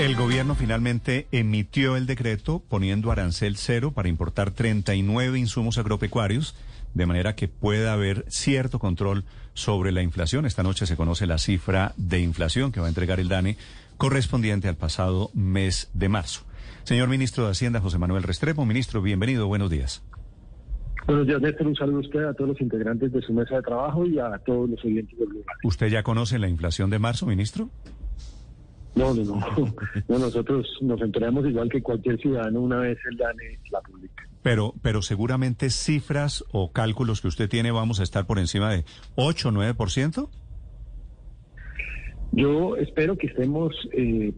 El gobierno finalmente emitió el decreto poniendo arancel cero para importar 39 insumos agropecuarios, de manera que pueda haber cierto control sobre la inflación. Esta noche se conoce la cifra de inflación que va a entregar el DANE correspondiente al pasado mes de marzo. Señor ministro de Hacienda, José Manuel Restrepo, ministro, bienvenido, buenos días. Buenos días, Néstor. Un saludo a usted, a todos los integrantes de su mesa de trabajo y a todos los oyentes del lugar. ¿Usted ya conoce la inflación de marzo, ministro? No, no, no. nosotros nos enteramos igual que cualquier ciudadano una vez el DANE la publica. Pero, pero seguramente cifras o cálculos que usted tiene vamos a estar por encima de 8 o 9%. Yo espero que estemos eh,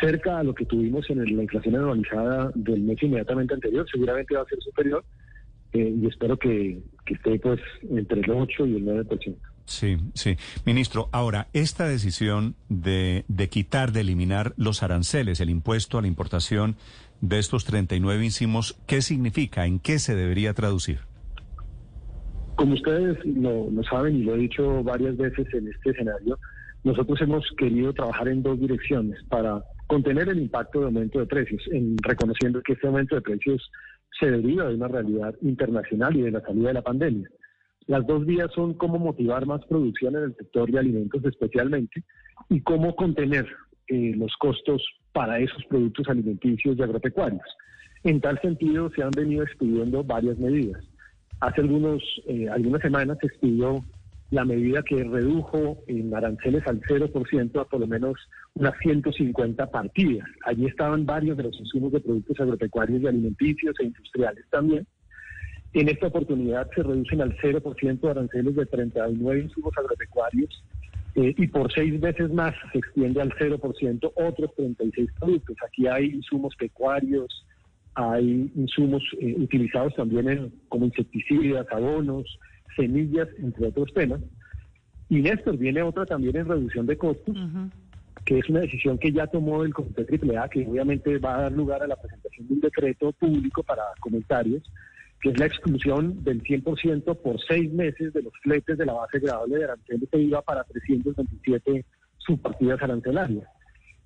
cerca a lo que tuvimos en la inflación anualizada del mes inmediatamente anterior. Seguramente va a ser superior eh, y espero que, que esté pues entre el 8 y el 9%. Sí, sí. Ministro, ahora, esta decisión de, de quitar, de eliminar los aranceles, el impuesto a la importación de estos 39 insumos, ¿qué significa? ¿En qué se debería traducir? Como ustedes lo, lo, saben y lo he dicho varias veces en este escenario, nosotros hemos querido trabajar en dos direcciones para contener el impacto de aumento de precios, en reconociendo que este aumento de precios se deriva de una realidad internacional y de la salida de la pandemia. Las dos vías son cómo motivar más producción en el sector de alimentos especialmente y cómo contener eh, los costos para esos productos alimenticios y agropecuarios. En tal sentido, se han venido expidiendo varias medidas. Hace eh, algunas semanas se expidió la medida que redujo en aranceles al 0% a por lo menos unas 150 partidas. Allí estaban varios de los insumos de productos agropecuarios y alimenticios e industriales también. En esta oportunidad se reducen al 0% aranceles de 39 insumos agropecuarios eh, y por seis veces más se extiende al 0% otros 36 productos. Aquí hay insumos pecuarios, hay insumos eh, utilizados también en, como insecticidas, abonos, semillas, entre otros temas. Y Néstor, viene otra también en reducción de costos, que es una decisión que ya tomó el Comité AAA, que obviamente va a dar lugar a la presentación de un decreto público para comentarios, que es la exclusión del 100% por seis meses de los fletes de la base gradable de aranceles que iba para 327 subpartidas arancelarias.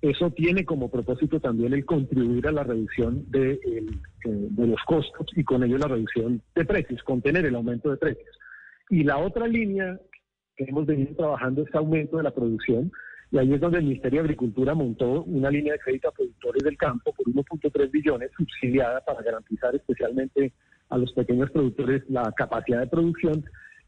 Eso tiene como propósito también el contribuir a la reducción de, eh, de los costos y con ello la reducción de precios, contener el aumento de precios. Y la otra línea que hemos venido trabajando es aumento de la producción, y ahí es donde el Ministerio de Agricultura montó una línea de crédito a productores del campo por 1.3 billones subsidiada para garantizar especialmente a los pequeños productores la capacidad de producción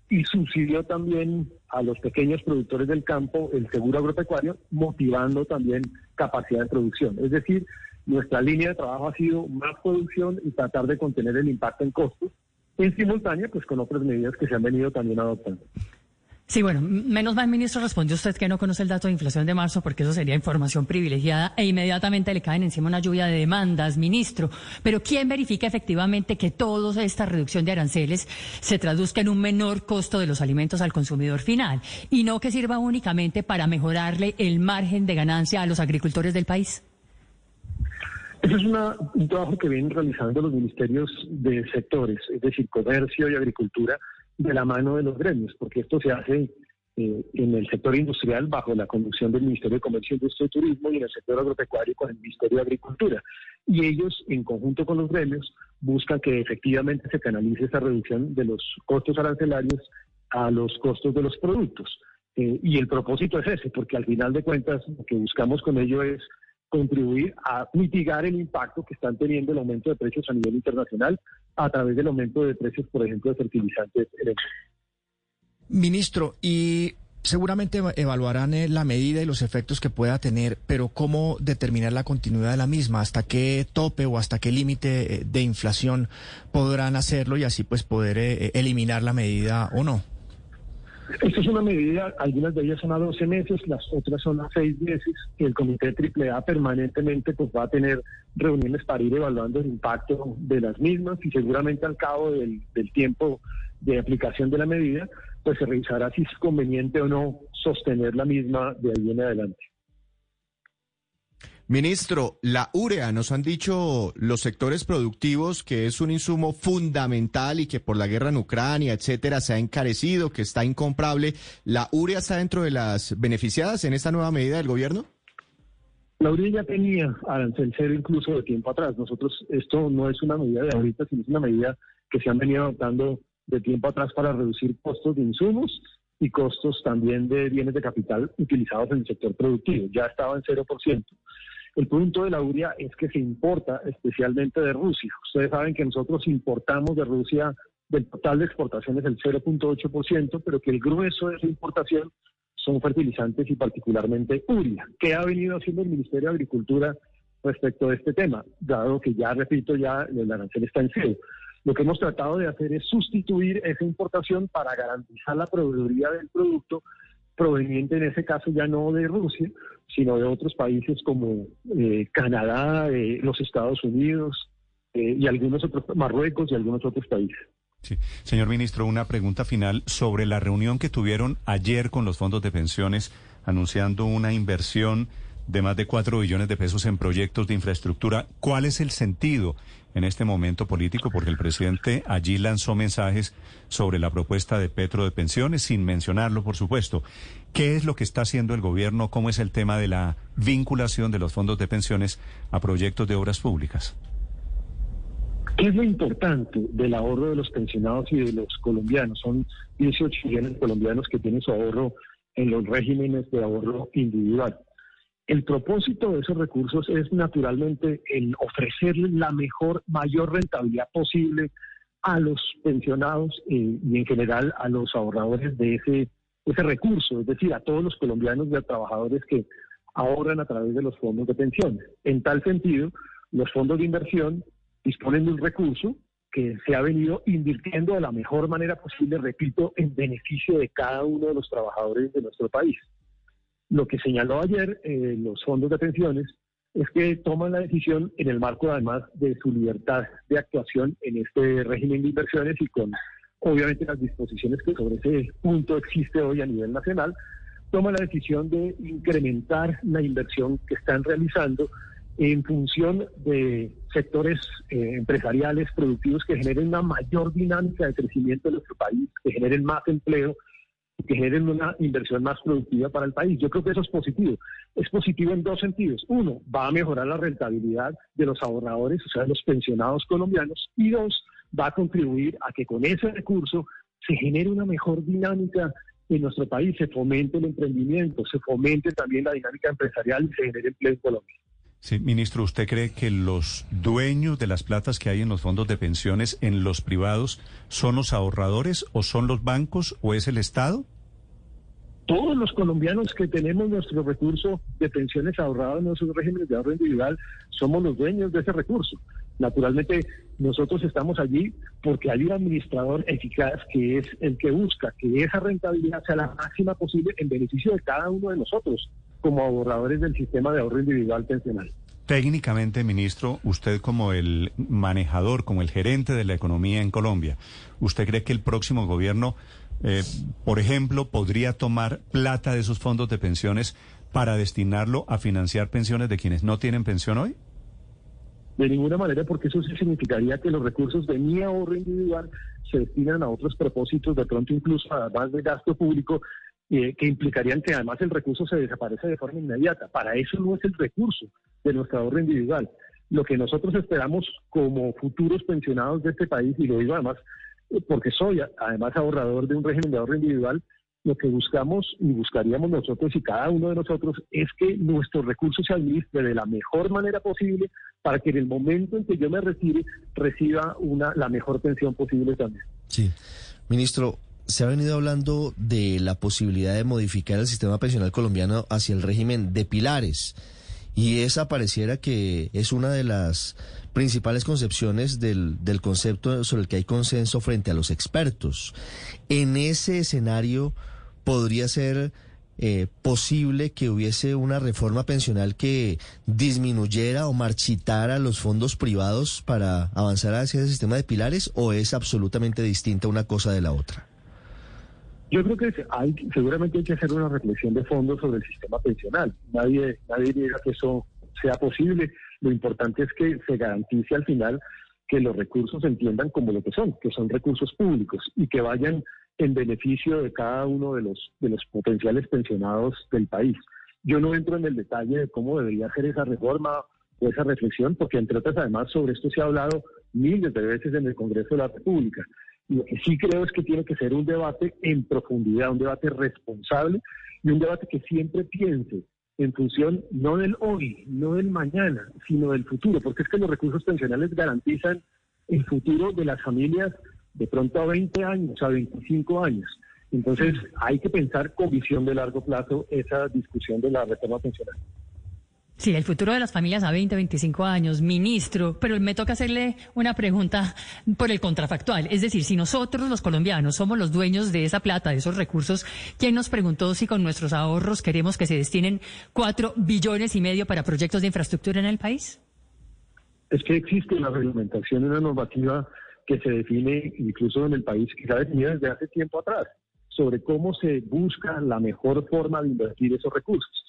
y subsidió también a los pequeños productores del campo el seguro agropecuario, motivando también capacidad de producción. Es decir, nuestra línea de trabajo ha sido más producción y tratar de contener el impacto en costos, en simultánea pues con otras medidas que se han venido también adoptando. Sí, bueno, menos mal, ministro, respondió usted que no conoce el dato de inflación de marzo porque eso sería información privilegiada e inmediatamente le caen encima una lluvia de demandas, ministro. Pero ¿quién verifica efectivamente que toda esta reducción de aranceles se traduzca en un menor costo de los alimentos al consumidor final y no que sirva únicamente para mejorarle el margen de ganancia a los agricultores del país? Ese es un trabajo que vienen realizando los ministerios de sectores, es decir, comercio y agricultura de la mano de los gremios, porque esto se hace eh, en el sector industrial bajo la conducción del Ministerio de Comercio, Industria y Turismo y en el sector agropecuario con el Ministerio de Agricultura. Y ellos, en conjunto con los gremios, buscan que efectivamente se canalice esa reducción de los costos arancelarios a los costos de los productos. Eh, y el propósito es ese, porque al final de cuentas lo que buscamos con ello es contribuir a mitigar el impacto que están teniendo el aumento de precios a nivel internacional a través del aumento de precios, por ejemplo, de fertilizantes. Ministro, y seguramente evaluarán eh, la medida y los efectos que pueda tener, pero ¿cómo determinar la continuidad de la misma? ¿Hasta qué tope o hasta qué límite eh, de inflación podrán hacerlo y así pues poder eh, eliminar la medida o no? Esta es una medida, algunas de ellas son a 12 meses, las otras son a 6 meses. Y el Comité AAA permanentemente pues, va a tener reuniones para ir evaluando el impacto de las mismas y seguramente al cabo del, del tiempo de aplicación de la medida, pues se revisará si es conveniente o no sostener la misma de ahí en adelante. Ministro, la urea, nos han dicho los sectores productivos que es un insumo fundamental y que por la guerra en Ucrania, etcétera, se ha encarecido, que está incomprable. ¿La urea está dentro de las beneficiadas en esta nueva medida del gobierno? La Uria ya tenía arancel cero incluso de tiempo atrás. Nosotros, esto no es una medida de ahorita, sino es una medida que se han venido adoptando de tiempo atrás para reducir costos de insumos y costos también de bienes de capital utilizados en el sector productivo. Ya estaba en 0%. El punto de la uria es que se importa especialmente de Rusia. Ustedes saben que nosotros importamos de Rusia del total de exportaciones el 0.8%, pero que el grueso de esa importación son fertilizantes y particularmente uria. ¿Qué ha venido haciendo el Ministerio de Agricultura respecto a este tema? Dado que ya, repito, ya el arancel está en cero. Lo que hemos tratado de hacer es sustituir esa importación para garantizar la proveeduría del producto proveniente en ese caso ya no de Rusia, sino de otros países como eh, Canadá, eh, los Estados Unidos eh, y algunos otros, Marruecos y algunos otros países. Sí. Señor ministro, una pregunta final sobre la reunión que tuvieron ayer con los fondos de pensiones anunciando una inversión de más de cuatro billones de pesos en proyectos de infraestructura. ¿Cuál es el sentido en este momento político? Porque el presidente allí lanzó mensajes sobre la propuesta de Petro de pensiones, sin mencionarlo, por supuesto. ¿Qué es lo que está haciendo el gobierno? ¿Cómo es el tema de la vinculación de los fondos de pensiones a proyectos de obras públicas? ¿Qué es lo importante del ahorro de los pensionados y de los colombianos? Son 18 millones de colombianos que tienen su ahorro en los regímenes de ahorro individual. El propósito de esos recursos es naturalmente el ofrecerle la mejor, mayor rentabilidad posible a los pensionados eh, y en general a los ahorradores de ese, ese recurso, es decir, a todos los colombianos y a trabajadores que ahorran a través de los fondos de pensiones. En tal sentido, los fondos de inversión disponen de un recurso que se ha venido invirtiendo de la mejor manera posible, repito, en beneficio de cada uno de los trabajadores de nuestro país. Lo que señaló ayer eh, los fondos de pensiones es que toman la decisión en el marco además de su libertad de actuación en este régimen de inversiones y con obviamente las disposiciones que sobre ese punto existe hoy a nivel nacional, toman la decisión de incrementar la inversión que están realizando en función de sectores eh, empresariales productivos que generen una mayor dinámica de crecimiento en nuestro país, que generen más empleo que generen una inversión más productiva para el país. Yo creo que eso es positivo. Es positivo en dos sentidos. Uno, va a mejorar la rentabilidad de los ahorradores, o sea, de los pensionados colombianos. Y dos, va a contribuir a que con ese recurso se genere una mejor dinámica en nuestro país, se fomente el emprendimiento, se fomente también la dinámica empresarial y se genere empleo en Colombia. Sí, ministro, ¿usted cree que los dueños de las platas que hay en los fondos de pensiones en los privados son los ahorradores o son los bancos o es el Estado? Todos los colombianos que tenemos nuestro recurso de pensiones ahorrados en nuestros regímenes de ahorro individual somos los dueños de ese recurso. Naturalmente, nosotros estamos allí porque hay un administrador eficaz que es el que busca que esa rentabilidad sea la máxima posible en beneficio de cada uno de nosotros como ahorradores del sistema de ahorro individual pensional. Técnicamente, ministro, usted como el manejador, como el gerente de la economía en Colombia, ¿usted cree que el próximo gobierno, eh, por ejemplo, podría tomar plata de esos fondos de pensiones para destinarlo a financiar pensiones de quienes no tienen pensión hoy? De ninguna manera, porque eso sí significaría que los recursos de mi ahorro individual se destinan a otros propósitos, de pronto incluso a más de gasto público, eh, que implicarían que además el recurso se desaparece de forma inmediata. Para eso no es el recurso de nuestro ahorro individual. Lo que nosotros esperamos como futuros pensionados de este país, y lo digo además eh, porque soy además ahorrador de un régimen de ahorro individual, lo que buscamos y buscaríamos nosotros y cada uno de nosotros es que nuestros recursos se administren de la mejor manera posible para que en el momento en que yo me retire reciba una la mejor pensión posible también. Sí. Ministro, se ha venido hablando de la posibilidad de modificar el sistema pensional colombiano hacia el régimen de pilares. Y esa pareciera que es una de las principales concepciones del, del concepto sobre el que hay consenso frente a los expertos. En ese escenario podría ser eh, posible que hubiese una reforma pensional que disminuyera o marchitara los fondos privados para avanzar hacia ese sistema de pilares o es absolutamente distinta una cosa de la otra? Yo creo que hay, seguramente hay que hacer una reflexión de fondo sobre el sistema pensional. Nadie, nadie diga que eso sea posible. Lo importante es que se garantice al final que los recursos se entiendan como lo que son, que son recursos públicos y que vayan en beneficio de cada uno de los, de los potenciales pensionados del país. Yo no entro en el detalle de cómo debería ser esa reforma o esa reflexión, porque entre otras, además, sobre esto se ha hablado miles de veces en el Congreso de la República. Lo que sí creo es que tiene que ser un debate en profundidad, un debate responsable y un debate que siempre piense en función no del hoy, no del mañana, sino del futuro, porque es que los recursos pensionales garantizan el futuro de las familias de pronto a 20 años, a 25 años. Entonces hay que pensar con visión de largo plazo esa discusión de la reforma pensional. Sí, el futuro de las familias a 20, 25 años, ministro, pero me toca hacerle una pregunta por el contrafactual. Es decir, si nosotros los colombianos somos los dueños de esa plata, de esos recursos, ¿quién nos preguntó si con nuestros ahorros queremos que se destinen cuatro billones y medio para proyectos de infraestructura en el país? Es que existe una reglamentación, una normativa que se define incluso en el país, que se ha definido desde hace tiempo atrás, sobre cómo se busca la mejor forma de invertir esos recursos.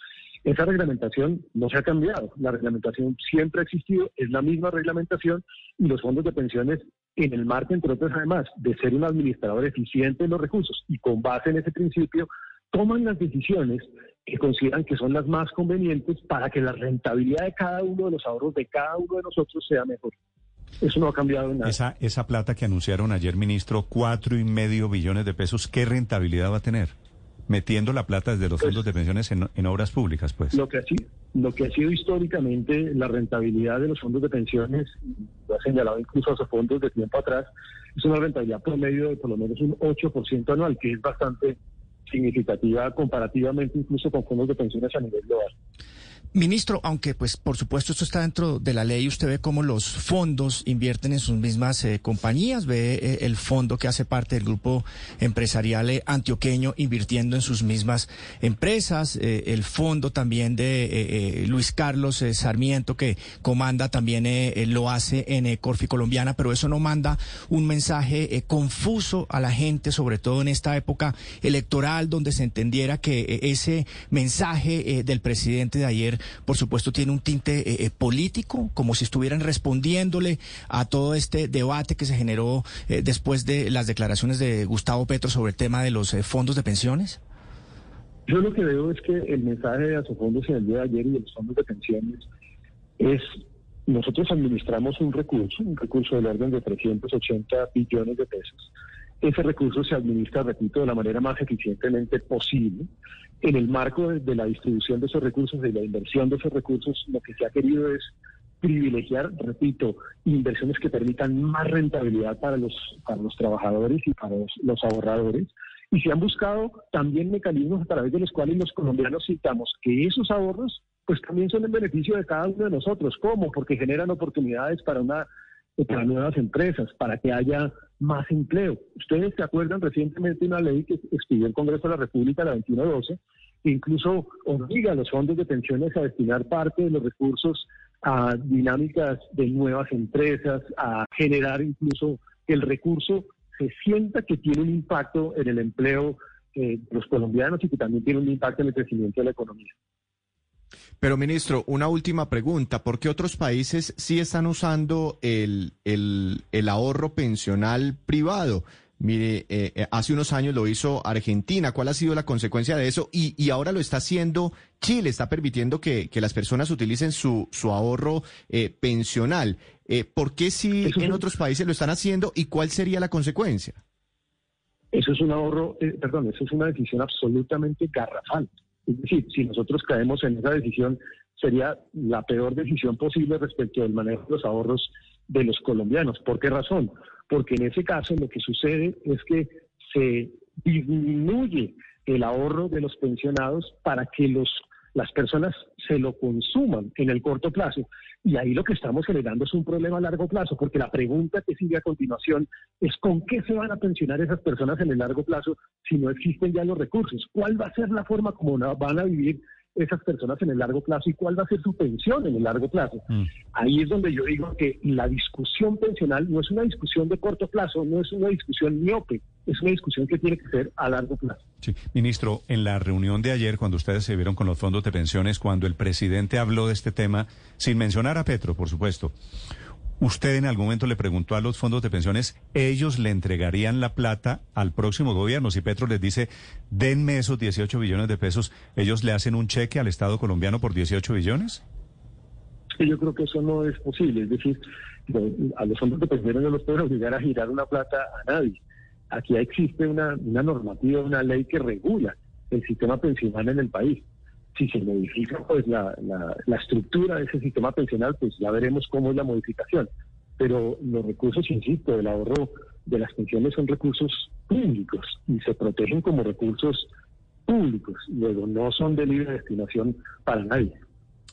Esa reglamentación no se ha cambiado, la reglamentación siempre ha existido, es la misma reglamentación y los fondos de pensiones en el marco, entre otras además, de ser un administrador eficiente de los recursos y con base en ese principio, toman las decisiones que consideran que son las más convenientes para que la rentabilidad de cada uno de los ahorros de cada uno de nosotros sea mejor. Eso no ha cambiado nada. Esa, esa plata que anunciaron ayer, ministro, cuatro y medio billones de pesos, ¿qué rentabilidad va a tener? Metiendo la plata desde los pues fondos de pensiones en, obras públicas, pues. Lo que, ha sido, lo que ha sido históricamente la rentabilidad de los fondos de pensiones, lo ha señalado incluso a esos fondos de tiempo atrás, es una rentabilidad promedio de por lo menos un 8% anual, que es bastante significativa comparativamente incluso con fondos de pensiones a nivel global. Ministro, aunque pues por supuesto esto está dentro de la ley, usted ve cómo los fondos invierten en sus mismas eh, compañías, ve eh, el fondo que hace parte del grupo empresarial eh, antioqueño invirtiendo en sus mismas empresas, el fondo también de Luis Carlos Sarmiento que comanda también lo hace en Corfi Colombiana, pero eso no manda un mensaje confuso a la gente, sobre todo en esta época electoral donde se entendiera que ese mensaje del presidente de ayer por supuesto, tiene un tinte eh, eh, político, como si estuvieran respondiéndole a todo este debate que se generó eh, después de las declaraciones de Gustavo Petro sobre el tema de los fondos de pensiones? Yo lo que veo es que el mensaje de fondos en el día de ayer y de los fondos de pensiones es nosotros administramos un recurso, un recurso del orden de 380 billones de pesos, ese recurso se administra, repito, de la manera más eficientemente posible. En el marco de, la distribución de esos recursos, de la inversión de esos recursos, lo que se ha querido es privilegiar, repito, inversiones que permitan más rentabilidad para los, para los trabajadores y para los, ahorradores. Y se han buscado también mecanismos a través de los cuales los colombianos citamos que esos ahorros pues también son en beneficio de cada uno de nosotros. ¿Cómo? Porque generan oportunidades para una para nuevas empresas, para que haya más empleo. Ustedes se acuerdan recientemente una ley que expidió el Congreso de la República, la 2112, que incluso obliga a los fondos de pensiones a destinar parte de los recursos a dinámicas de nuevas empresas, a generar incluso que el recurso se sienta que tiene un impacto en el empleo eh, de los colombianos y que también tiene un impacto en el crecimiento de la economía. Pero, ministro, una última pregunta. ¿Por qué otros países sí están usando el, el, ahorro pensional privado? Mire, eh, eh, hace unos años lo hizo Argentina. ¿Cuál ha sido la consecuencia de eso? Y, y ahora lo está haciendo Chile, está permitiendo que, que las personas utilicen su, su ahorro eh, pensional. ¿Por qué sí en otros países lo están haciendo y cuál sería la consecuencia? Eso es un ahorro, perdón, eso es una decisión absolutamente garrafal. Es decir, si nosotros caemos en esa decisión, sería la peor decisión posible respecto del manejo de los ahorros de los colombianos. ¿Por qué razón? Porque en ese caso lo que sucede es que se disminuye el ahorro de los pensionados para que los las personas se lo consuman en el corto plazo. Y ahí lo que estamos generando es un problema a largo plazo, porque la pregunta que sigue a continuación es con qué se van a pensionar esas personas en el largo plazo si no existen ya los recursos. ¿Cuál va a ser la forma como van a vivir esas personas en el largo plazo y cuál va a ser su pensión en el largo plazo. Mm. Ahí es donde yo digo que la discusión pensional no es una discusión de corto plazo, no es una discusión miope, es una discusión que tiene que ser a largo plazo. Sí, ministro, en la reunión de ayer, cuando ustedes se vieron con los fondos de pensiones, cuando el presidente habló de este tema, sin mencionar a Petro, por supuesto, Usted en algún momento le preguntó a los fondos de pensiones, ellos le entregarían la plata al próximo gobierno. Si Petro les dice, denme esos 18 billones de pesos, ¿ellos le hacen un cheque al Estado colombiano por 18 billones? Yo creo que eso no es posible. Es decir, a los fondos de pensiones no los pueden obligar a girar una plata a nadie. Aquí existe una, una normativa, una ley que regula el sistema pensional en el país si se modifica pues la, la, estructura de ese sistema pensional, pues ya veremos cómo es la modificación. Pero los recursos, insisto, del ahorro de las pensiones son recursos públicos y se protegen como recursos públicos. Luego no son de libre destinación para nadie.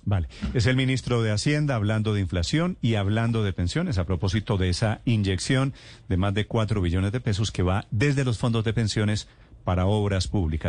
Vale, es el ministro de Hacienda hablando de inflación y hablando de pensiones a propósito de esa inyección de más de cuatro billones de pesos que va desde los fondos de pensiones para obras públicas.